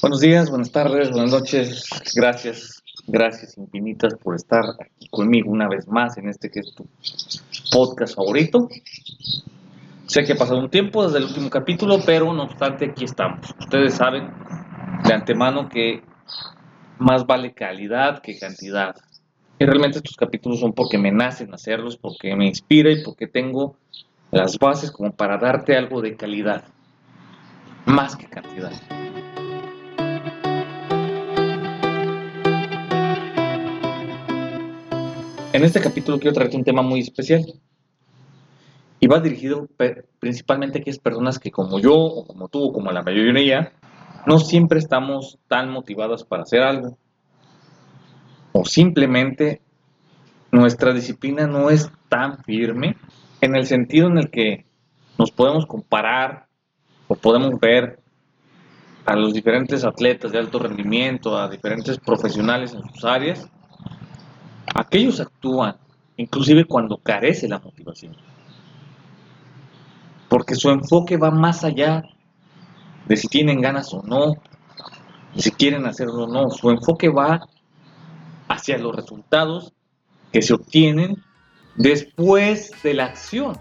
Buenos días, buenas tardes, buenas noches. Gracias, gracias infinitas por estar aquí conmigo una vez más en este que es tu podcast favorito. Sé que ha pasado un tiempo desde el último capítulo, pero no obstante aquí estamos. Ustedes saben de antemano que más vale calidad que cantidad. Y realmente estos capítulos son porque me nacen hacerlos, porque me inspira y porque tengo las bases como para darte algo de calidad, más que cantidad. En este capítulo quiero traerte un tema muy especial. Y va dirigido principalmente a aquellas personas que como yo o como tú o como la mayoría no siempre estamos tan motivadas para hacer algo. O simplemente nuestra disciplina no es tan firme en el sentido en el que nos podemos comparar o podemos ver a los diferentes atletas de alto rendimiento, a diferentes profesionales en sus áreas Aquellos actúan inclusive cuando carece la motivación. Porque su enfoque va más allá de si tienen ganas o no, de si quieren hacerlo o no. Su enfoque va hacia los resultados que se obtienen después de la acción.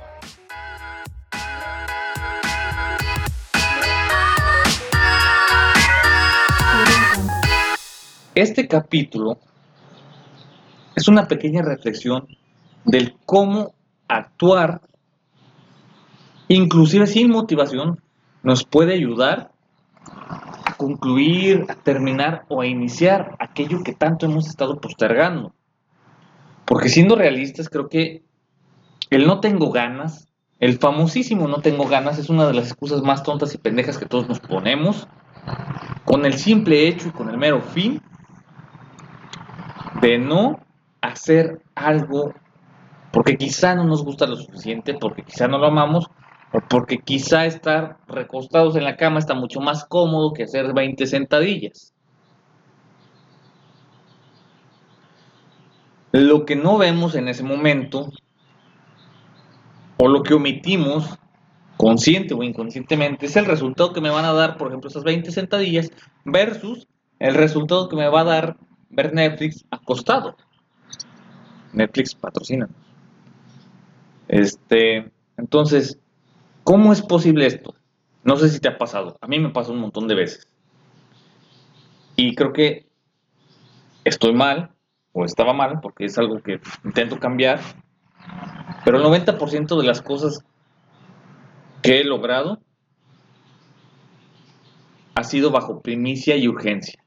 Este capítulo es una pequeña reflexión del cómo actuar, inclusive sin motivación, nos puede ayudar a concluir, a terminar o a iniciar aquello que tanto hemos estado postergando. Porque siendo realistas, creo que el no tengo ganas, el famosísimo no tengo ganas, es una de las excusas más tontas y pendejas que todos nos ponemos, con el simple hecho y con el mero fin de no hacer algo porque quizá no nos gusta lo suficiente, porque quizá no lo amamos, o porque quizá estar recostados en la cama está mucho más cómodo que hacer 20 sentadillas. Lo que no vemos en ese momento, o lo que omitimos, consciente o inconscientemente, es el resultado que me van a dar, por ejemplo, esas 20 sentadillas, versus el resultado que me va a dar ver Netflix acostado. Netflix patrocina. Este, entonces, ¿cómo es posible esto? No sé si te ha pasado. A mí me pasa un montón de veces. Y creo que estoy mal, o estaba mal, porque es algo que intento cambiar. Pero el 90% de las cosas que he logrado ha sido bajo primicia y urgencia.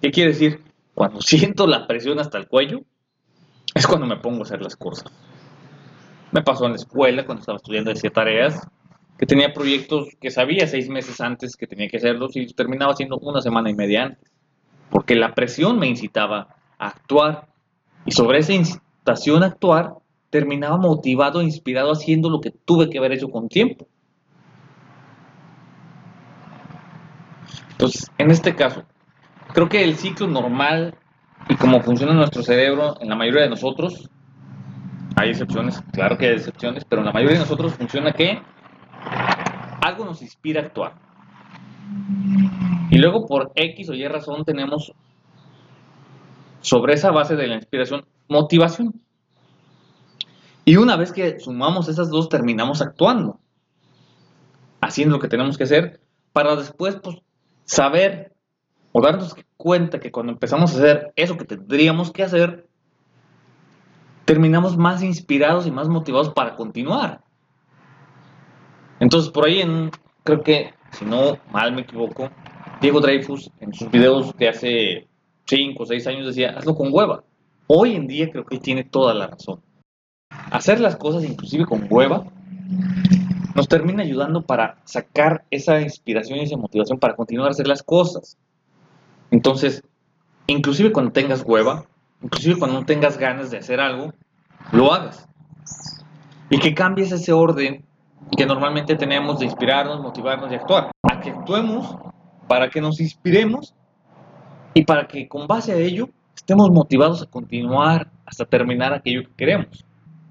¿Qué quiere decir? Cuando siento la presión hasta el cuello, es cuando me pongo a hacer las cosas. Me pasó en la escuela, cuando estaba estudiando, hacía tareas, que tenía proyectos que sabía seis meses antes que tenía que hacerlos y terminaba haciendo una semana y media antes. Porque la presión me incitaba a actuar. Y sobre esa incitación a actuar, terminaba motivado e inspirado haciendo lo que tuve que haber hecho con tiempo. Entonces, en este caso, creo que el ciclo normal y como funciona nuestro cerebro en la mayoría de nosotros, hay excepciones, claro que hay excepciones, pero en la mayoría de nosotros funciona que algo nos inspira a actuar. Y luego por X o Y razón tenemos sobre esa base de la inspiración motivación. Y una vez que sumamos esas dos, terminamos actuando, haciendo lo que tenemos que hacer, para después pues, saber o darnos cuenta que cuando empezamos a hacer eso que tendríamos que hacer, terminamos más inspirados y más motivados para continuar. Entonces, por ahí, en, creo que, si no mal me equivoco, Diego Dreyfus en sus videos de hace 5 o 6 años decía, hazlo con hueva. Hoy en día creo que tiene toda la razón. Hacer las cosas inclusive con hueva nos termina ayudando para sacar esa inspiración y esa motivación para continuar a hacer las cosas. Entonces, inclusive cuando tengas hueva, inclusive cuando no tengas ganas de hacer algo, lo hagas. Y que cambies ese orden que normalmente tenemos de inspirarnos, motivarnos y actuar. A que actuemos para que nos inspiremos y para que con base a ello estemos motivados a continuar hasta terminar aquello que queremos.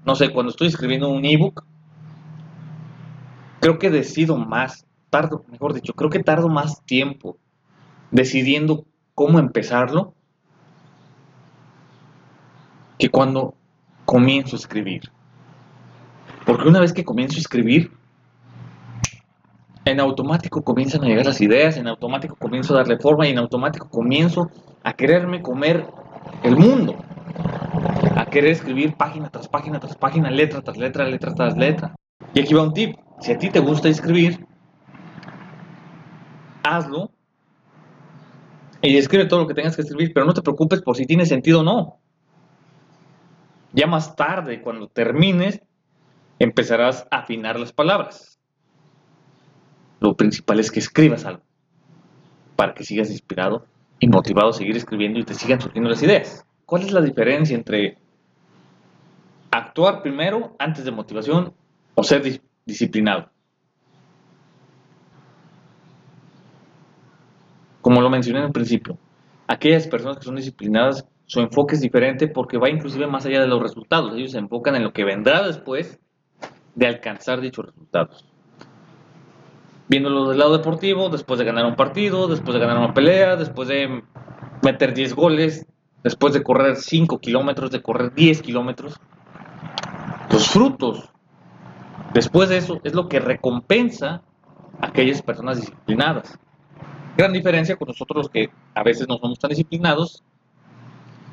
No sé, cuando estoy escribiendo un ebook, creo que decido más tardo, mejor dicho, creo que tardo más tiempo decidiendo cómo empezarlo que cuando comienzo a escribir. Porque una vez que comienzo a escribir, en automático comienzan a llegar las ideas, en automático comienzo a darle forma y en automático comienzo a quererme comer el mundo. A querer escribir página tras página tras página, letra tras letra, letra tras letra. Y aquí va un tip. Si a ti te gusta escribir, hazlo y escribe todo lo que tengas que escribir, pero no te preocupes por si tiene sentido o no. Ya más tarde, cuando termines, empezarás a afinar las palabras. Lo principal es que escribas algo para que sigas inspirado y motivado a seguir escribiendo y te sigan surgiendo las ideas. ¿Cuál es la diferencia entre actuar primero antes de motivación o ser disciplinado? Como lo mencioné en el principio, aquellas personas que son disciplinadas, su enfoque es diferente porque va inclusive más allá de los resultados. Ellos se enfocan en lo que vendrá después de alcanzar dichos resultados. Viéndolo del lado deportivo, después de ganar un partido, después de ganar una pelea, después de meter 10 goles, después de correr 5 kilómetros, de correr 10 kilómetros, los frutos, después de eso, es lo que recompensa a aquellas personas disciplinadas. Gran diferencia con nosotros que a veces no somos tan disciplinados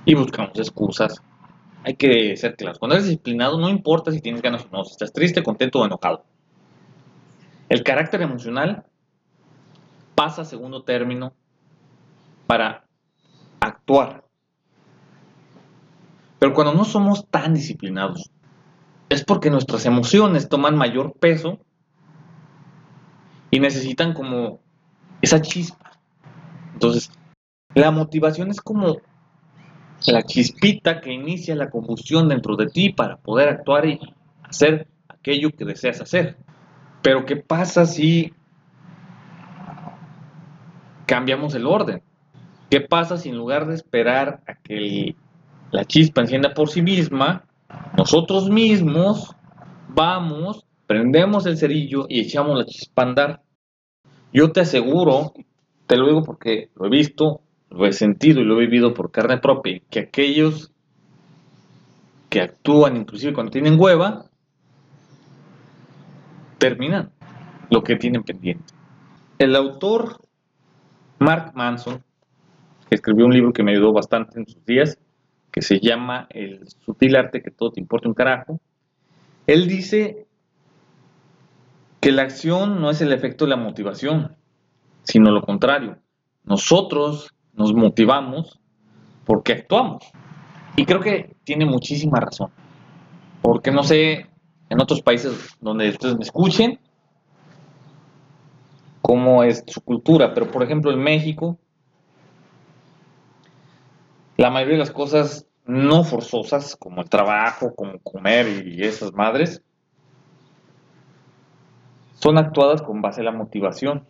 y buscamos excusas. Hay que ser claros. Cuando eres disciplinado no importa si tienes ganas o no, si estás triste, contento o enojado. El carácter emocional pasa a segundo término para actuar. Pero cuando no somos tan disciplinados, es porque nuestras emociones toman mayor peso y necesitan como esa chispa. Entonces, la motivación es como la chispita que inicia la combustión dentro de ti para poder actuar y hacer aquello que deseas hacer. Pero ¿qué pasa si cambiamos el orden? ¿Qué pasa si en lugar de esperar a que la chispa encienda por sí misma, nosotros mismos vamos, prendemos el cerillo y echamos la chispa a andar? Yo te aseguro, te lo digo porque lo he visto, lo he sentido y lo he vivido por carne propia, que aquellos que actúan inclusive cuando tienen hueva, terminan lo que tienen pendiente. El autor Mark Manson, que escribió un libro que me ayudó bastante en sus días, que se llama El sutil arte que todo te importa un carajo, él dice que la acción no es el efecto de la motivación, sino lo contrario. Nosotros nos motivamos porque actuamos. Y creo que tiene muchísima razón. Porque no sé, en otros países donde ustedes me escuchen, cómo es su cultura, pero por ejemplo en México, la mayoría de las cosas no forzosas, como el trabajo, como comer y esas madres, son actuadas con base a la motivación,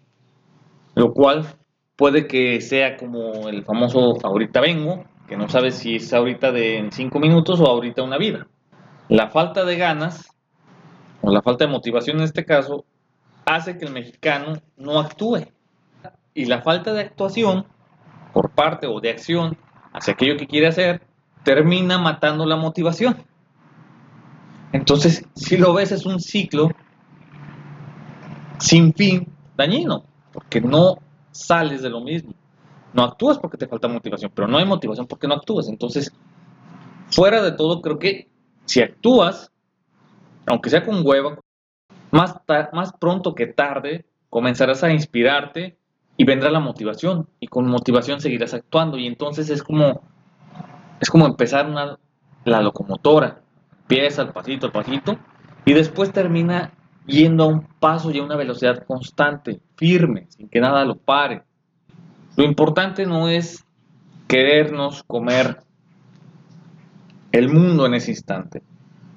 lo cual puede que sea como el famoso ahorita vengo, que no sabes si es ahorita de cinco minutos o ahorita una vida. La falta de ganas, o la falta de motivación en este caso, hace que el mexicano no actúe. Y la falta de actuación por parte o de acción hacia aquello que quiere hacer, termina matando la motivación. Entonces, si lo ves, es un ciclo sin fin dañino, porque no sales de lo mismo. No actúas porque te falta motivación, pero no hay motivación porque no actúas. Entonces, fuera de todo, creo que si actúas, aunque sea con hueva, más, más pronto que tarde comenzarás a inspirarte y vendrá la motivación. Y con motivación seguirás actuando. Y entonces es como, es como empezar una, la locomotora. Empieza al pasito, al pasito, y después termina yendo a un paso y a una velocidad constante, firme, sin que nada lo pare. Lo importante no es querernos comer el mundo en ese instante.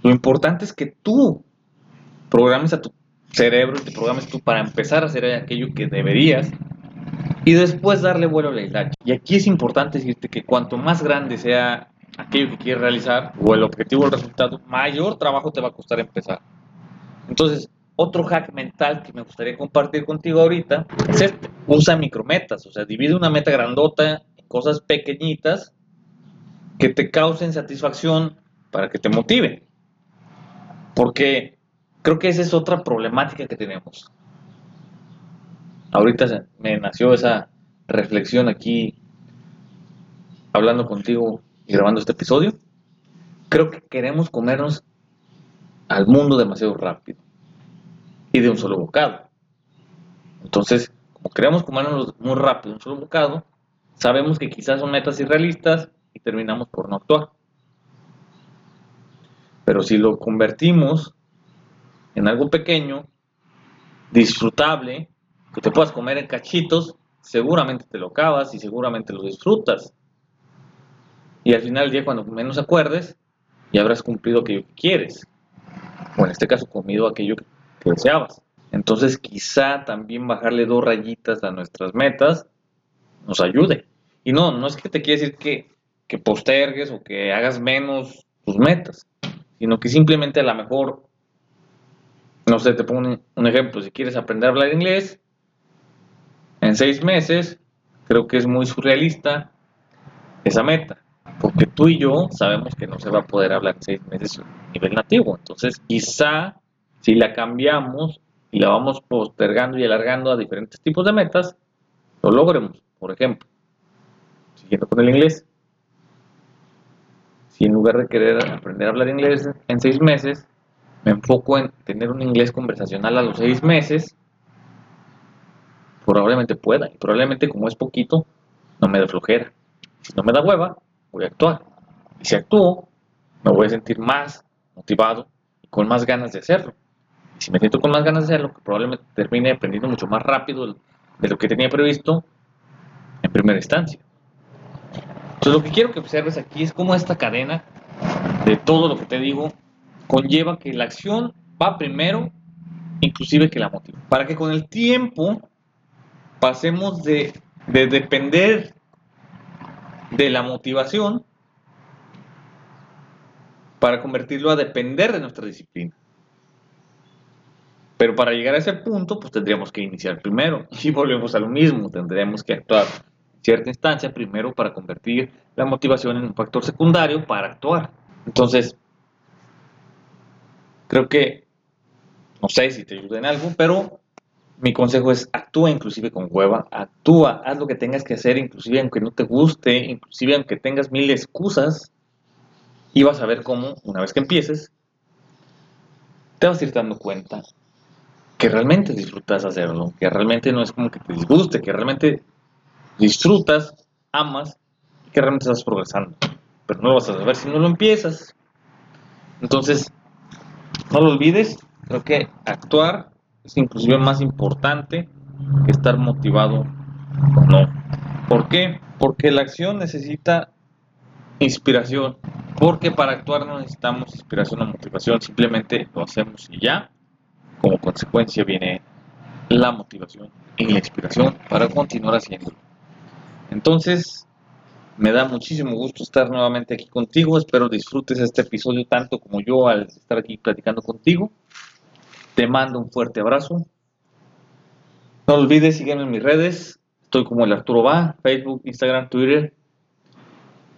Lo importante es que tú programes a tu cerebro y te programes tú para empezar a hacer aquello que deberías y después darle vuelo a la isla. Y aquí es importante decirte que cuanto más grande sea aquello que quieres realizar o el objetivo o el resultado, mayor trabajo te va a costar empezar. Entonces, otro hack mental que me gustaría compartir contigo ahorita es este. Usa micrometas, o sea, divide una meta grandota en cosas pequeñitas que te causen satisfacción para que te motiven. Porque creo que esa es otra problemática que tenemos. Ahorita me nació esa reflexión aquí hablando contigo y grabando este episodio. Creo que queremos comernos al mundo demasiado rápido y de un solo bocado. Entonces, como queremos comernos muy rápido un solo bocado, sabemos que quizás son metas irrealistas y terminamos por no actuar. Pero si lo convertimos en algo pequeño, disfrutable, que te puedas comer en cachitos, seguramente te lo acabas y seguramente lo disfrutas. Y al final del día, cuando menos acuerdes, ya habrás cumplido aquello que quieres. O en este caso, comido aquello que deseabas. Entonces, quizá también bajarle dos rayitas a nuestras metas nos ayude. Y no, no es que te quiera decir que, que postergues o que hagas menos tus metas sino que simplemente a lo mejor, no sé, te pongo un, ejemplo, si quieres aprender a hablar inglés, en seis meses, creo que es muy surrealista esa meta, porque tú y yo sabemos que no se va a poder hablar en seis meses a nivel nativo, entonces quizá si la cambiamos y la vamos postergando y alargando a diferentes tipos de metas, lo logremos, por ejemplo, siguiendo con el inglés, si en lugar de querer aprender a hablar inglés en seis meses, me enfoco en tener un inglés conversacional a los seis meses, probablemente pueda. Y probablemente como es poquito, no me da flojera. Si no me da hueva, voy a actuar. Y si actúo, me voy a sentir más motivado y con más ganas de hacerlo. Y si me siento con más ganas de hacerlo, probablemente termine aprendiendo mucho más rápido de lo que tenía previsto en primera instancia. Entonces, lo que quiero que observes aquí es cómo esta cadena de todo lo que te digo conlleva que la acción va primero, inclusive que la motiva. Para que con el tiempo pasemos de, de depender de la motivación para convertirlo a depender de nuestra disciplina. Pero para llegar a ese punto, pues tendríamos que iniciar primero. Y volvemos a lo mismo, tendríamos que actuar cierta instancia primero para convertir la motivación en un factor secundario para actuar. Entonces, creo que, no sé si te ayuda en algo, pero mi consejo es actúa inclusive con hueva, actúa, haz lo que tengas que hacer, inclusive aunque no te guste, inclusive aunque tengas mil excusas, y vas a ver cómo, una vez que empieces, te vas a ir dando cuenta que realmente disfrutas hacerlo, que realmente no es como que te disguste, que realmente disfrutas, amas que realmente estás progresando. Pero no lo vas a saber si no lo empiezas. Entonces, no lo olvides, creo que actuar es inclusive más importante que estar motivado o no. ¿Por qué? Porque la acción necesita inspiración. Porque para actuar no necesitamos inspiración o motivación, simplemente lo hacemos y ya. Como consecuencia viene la motivación y la inspiración para continuar haciéndolo. Entonces, me da muchísimo gusto estar nuevamente aquí contigo. Espero disfrutes este episodio tanto como yo al estar aquí platicando contigo. Te mando un fuerte abrazo. No olvides sígueme en mis redes. Estoy como el Arturo Va, Facebook, Instagram, Twitter.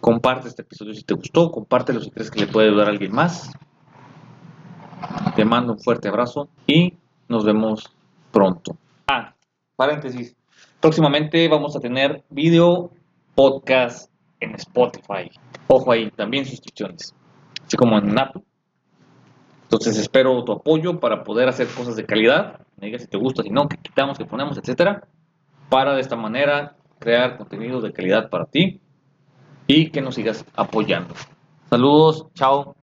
Comparte este episodio si te gustó. Compártelo si crees que le puede ayudar a alguien más. Te mando un fuerte abrazo y nos vemos pronto. Ah, paréntesis. Próximamente vamos a tener video, podcast en Spotify. Ojo ahí, también suscripciones, así como en Apple. Entonces espero tu apoyo para poder hacer cosas de calidad. Me digas si te gusta, si no, que quitamos, que ponemos, etcétera. Para de esta manera crear contenido de calidad para ti y que nos sigas apoyando. Saludos, chao.